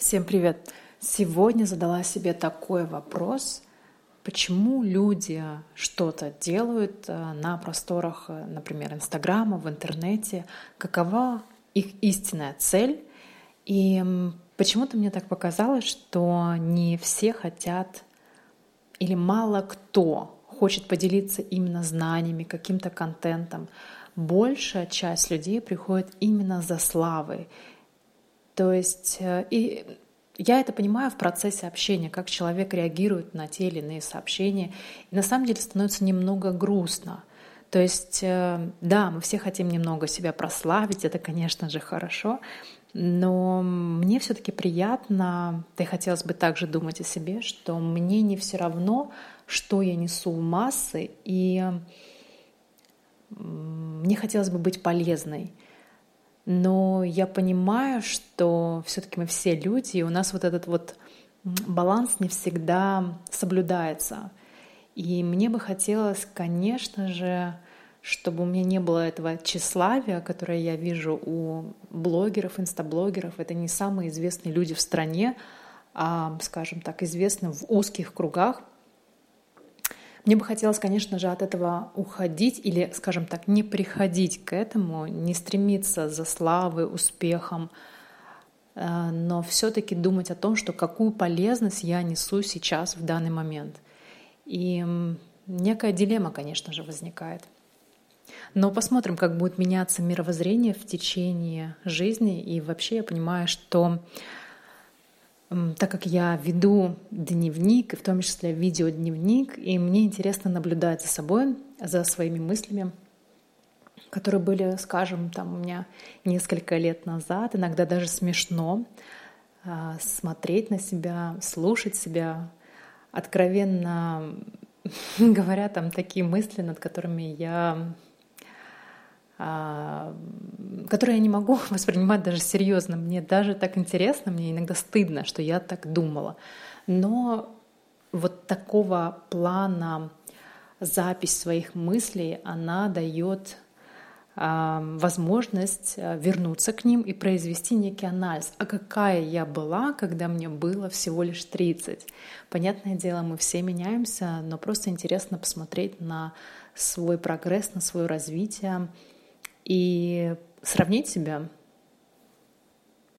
Всем привет! Сегодня задала себе такой вопрос, почему люди что-то делают э, на просторах, э, например, Инстаграма, в интернете, какова их истинная цель. И почему-то мне так показалось, что не все хотят или мало кто хочет поделиться именно знаниями, каким-то контентом. Большая часть людей приходит именно за славой то есть э, и я это понимаю в процессе общения, как человек реагирует на те или иные сообщения. И на самом деле становится немного грустно. То есть, э, да, мы все хотим немного себя прославить, это, конечно же, хорошо, но мне все-таки приятно, да и хотелось бы также думать о себе, что мне не все равно, что я несу в массы, и мне хотелось бы быть полезной но я понимаю, что все-таки мы все люди, и у нас вот этот вот баланс не всегда соблюдается. И мне бы хотелось, конечно же, чтобы у меня не было этого тщеславия, которое я вижу у блогеров, инстаблогеров. Это не самые известные люди в стране, а, скажем так, известны в узких кругах. Мне бы хотелось, конечно же, от этого уходить или, скажем так, не приходить к этому, не стремиться за славой, успехом, э, но все-таки думать о том, что какую полезность я несу сейчас в данный момент. И некая дилемма, конечно же, возникает. Но посмотрим, как будет меняться мировоззрение в течение жизни. И вообще я понимаю, что так как я веду дневник, и в том числе видеодневник, и мне интересно наблюдать за собой, за своими мыслями, которые были, скажем, там у меня несколько лет назад, иногда даже смешно а, смотреть на себя, слушать себя, откровенно говоря, там такие мысли, над которыми я которые я не могу воспринимать даже серьезно. Мне даже так интересно, мне иногда стыдно, что я так думала. Но вот такого плана запись своих мыслей, она дает а, возможность а, вернуться к ним и произвести некий анализ. А какая я была, когда мне было всего лишь 30? Понятное дело, мы все меняемся, но просто интересно посмотреть на свой прогресс, на свое развитие, и сравнить себя